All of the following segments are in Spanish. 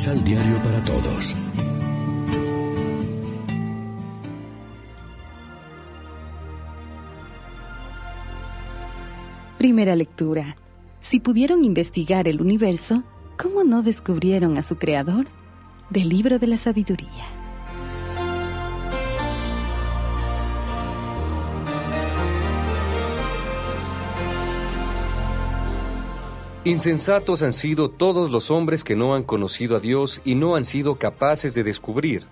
Misal Diario para Todos. Primera lectura. Si pudieron investigar el universo, ¿cómo no descubrieron a su creador? Del libro de la sabiduría. Insensatos han sido todos los hombres que no han conocido a Dios y no han sido capaces de descubrir,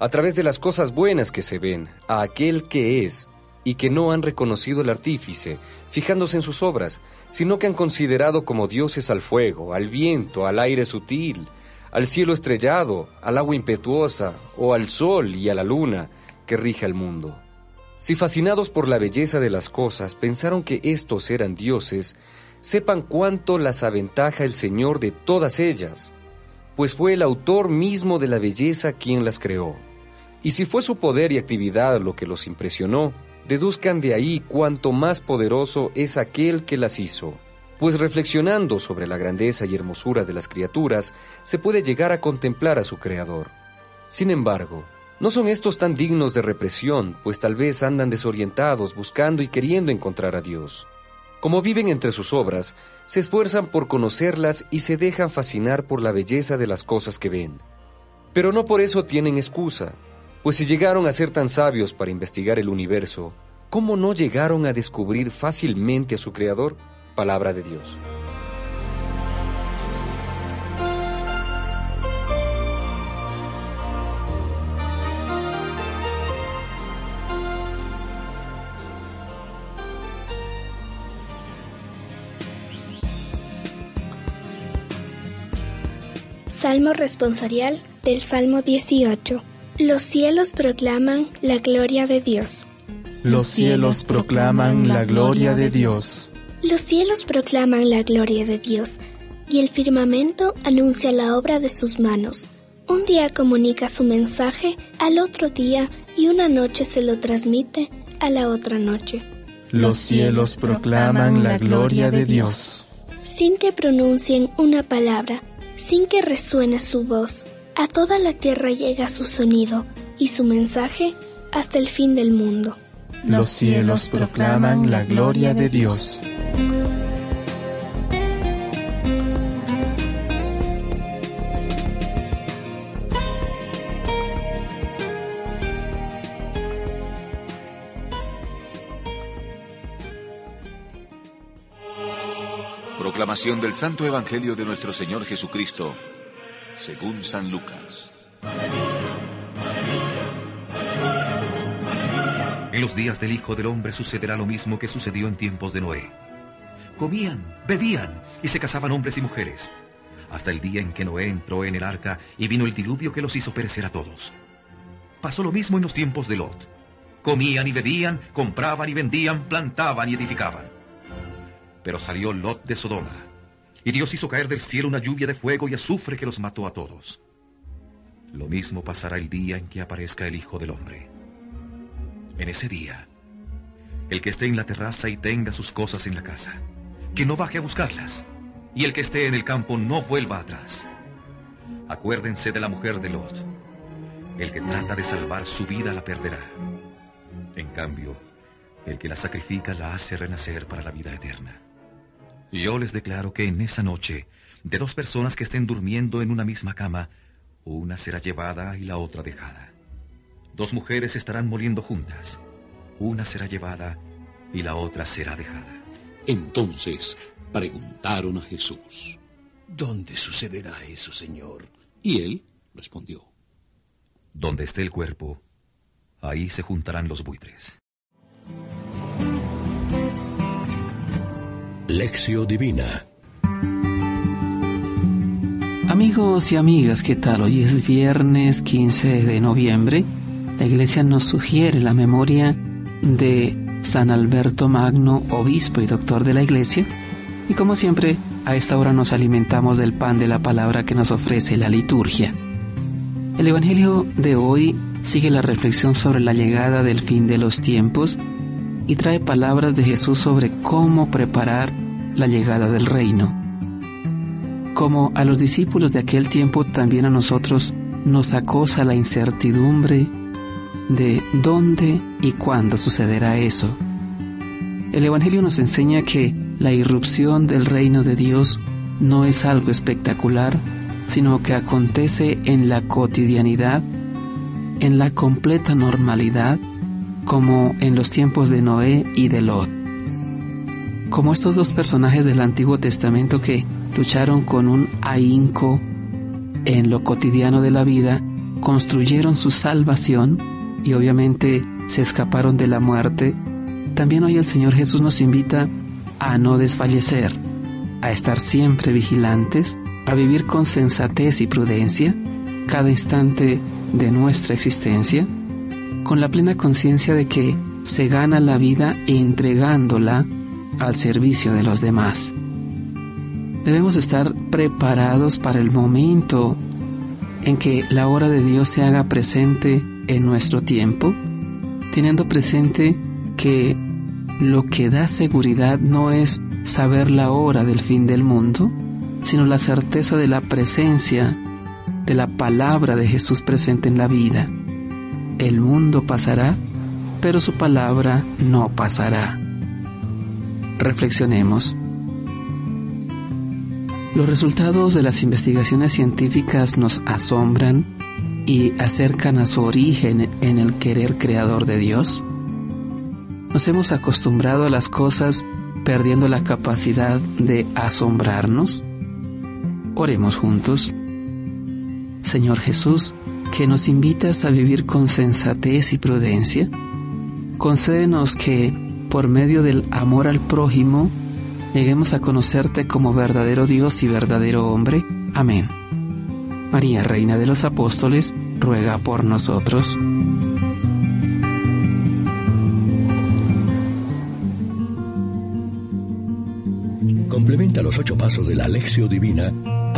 a través de las cosas buenas que se ven, a aquel que es, y que no han reconocido el artífice, fijándose en sus obras, sino que han considerado como dioses al fuego, al viento, al aire sutil, al cielo estrellado, al agua impetuosa, o al sol y a la luna, que rige al mundo. Si fascinados por la belleza de las cosas pensaron que estos eran dioses, sepan cuánto las aventaja el Señor de todas ellas, pues fue el autor mismo de la belleza quien las creó. Y si fue su poder y actividad lo que los impresionó, deduzcan de ahí cuánto más poderoso es aquel que las hizo. Pues reflexionando sobre la grandeza y hermosura de las criaturas, se puede llegar a contemplar a su Creador. Sin embargo, no son estos tan dignos de represión, pues tal vez andan desorientados buscando y queriendo encontrar a Dios. Como viven entre sus obras, se esfuerzan por conocerlas y se dejan fascinar por la belleza de las cosas que ven. Pero no por eso tienen excusa, pues si llegaron a ser tan sabios para investigar el universo, ¿cómo no llegaron a descubrir fácilmente a su Creador? Palabra de Dios. Salmo responsorial del Salmo 18. Los cielos proclaman la gloria de Dios. Los cielos proclaman la gloria de Dios. Los cielos proclaman la gloria de Dios, y el firmamento anuncia la obra de sus manos. Un día comunica su mensaje al otro día y una noche se lo transmite a la otra noche. Los cielos proclaman la gloria de Dios. Sin que pronuncien una palabra, sin que resuene su voz, a toda la tierra llega su sonido y su mensaje hasta el fin del mundo. Los cielos proclaman la gloria de Dios. Proclamación del Santo Evangelio de nuestro Señor Jesucristo según San Lucas. En los días del Hijo del Hombre sucederá lo mismo que sucedió en tiempos de Noé. Comían, bebían y se casaban hombres y mujeres, hasta el día en que Noé entró en el arca y vino el diluvio que los hizo perecer a todos. Pasó lo mismo en los tiempos de Lot. Comían y bebían, compraban y vendían, plantaban y edificaban. Pero salió Lot de Sodoma y Dios hizo caer del cielo una lluvia de fuego y azufre que los mató a todos. Lo mismo pasará el día en que aparezca el Hijo del Hombre. En ese día, el que esté en la terraza y tenga sus cosas en la casa, que no baje a buscarlas, y el que esté en el campo no vuelva atrás. Acuérdense de la mujer de Lot. El que trata de salvar su vida la perderá. En cambio, el que la sacrifica la hace renacer para la vida eterna. Yo les declaro que en esa noche, de dos personas que estén durmiendo en una misma cama, una será llevada y la otra dejada. Dos mujeres estarán moliendo juntas. Una será llevada y la otra será dejada. Entonces preguntaron a Jesús, ¿Dónde sucederá eso, Señor? Y él respondió, Donde esté el cuerpo, ahí se juntarán los buitres. Lección Divina Amigos y amigas, ¿qué tal? Hoy es viernes 15 de noviembre. La iglesia nos sugiere la memoria de San Alberto Magno, obispo y doctor de la iglesia. Y como siempre, a esta hora nos alimentamos del pan de la palabra que nos ofrece la liturgia. El Evangelio de hoy sigue la reflexión sobre la llegada del fin de los tiempos y trae palabras de Jesús sobre cómo preparar la llegada del reino. como a los discípulos de aquel tiempo, también a nosotros nos acosa la incertidumbre de dónde y cuándo sucederá eso. El Evangelio nos enseña que la irrupción del reino de Dios no es algo espectacular, sino que acontece en la cotidianidad, en la completa normalidad, como en los tiempos de Noé y de Lot. Como estos dos personajes del Antiguo Testamento que lucharon con un ahínco en lo cotidiano de la vida, construyeron su salvación y obviamente se escaparon de la muerte, también hoy el Señor Jesús nos invita a no desfallecer, a estar siempre vigilantes, a vivir con sensatez y prudencia cada instante de nuestra existencia, con la plena conciencia de que se gana la vida entregándola al servicio de los demás. Debemos estar preparados para el momento en que la hora de Dios se haga presente en nuestro tiempo, teniendo presente que lo que da seguridad no es saber la hora del fin del mundo, sino la certeza de la presencia de la palabra de Jesús presente en la vida. El mundo pasará, pero su palabra no pasará. Reflexionemos. Los resultados de las investigaciones científicas nos asombran y acercan a su origen en el querer creador de Dios. Nos hemos acostumbrado a las cosas perdiendo la capacidad de asombrarnos. Oremos juntos. Señor Jesús, que nos invitas a vivir con sensatez y prudencia, concédenos que, por medio del amor al prójimo, lleguemos a conocerte como verdadero Dios y verdadero hombre. Amén. María, Reina de los Apóstoles, ruega por nosotros. Complementa los ocho pasos de la Alexio Divina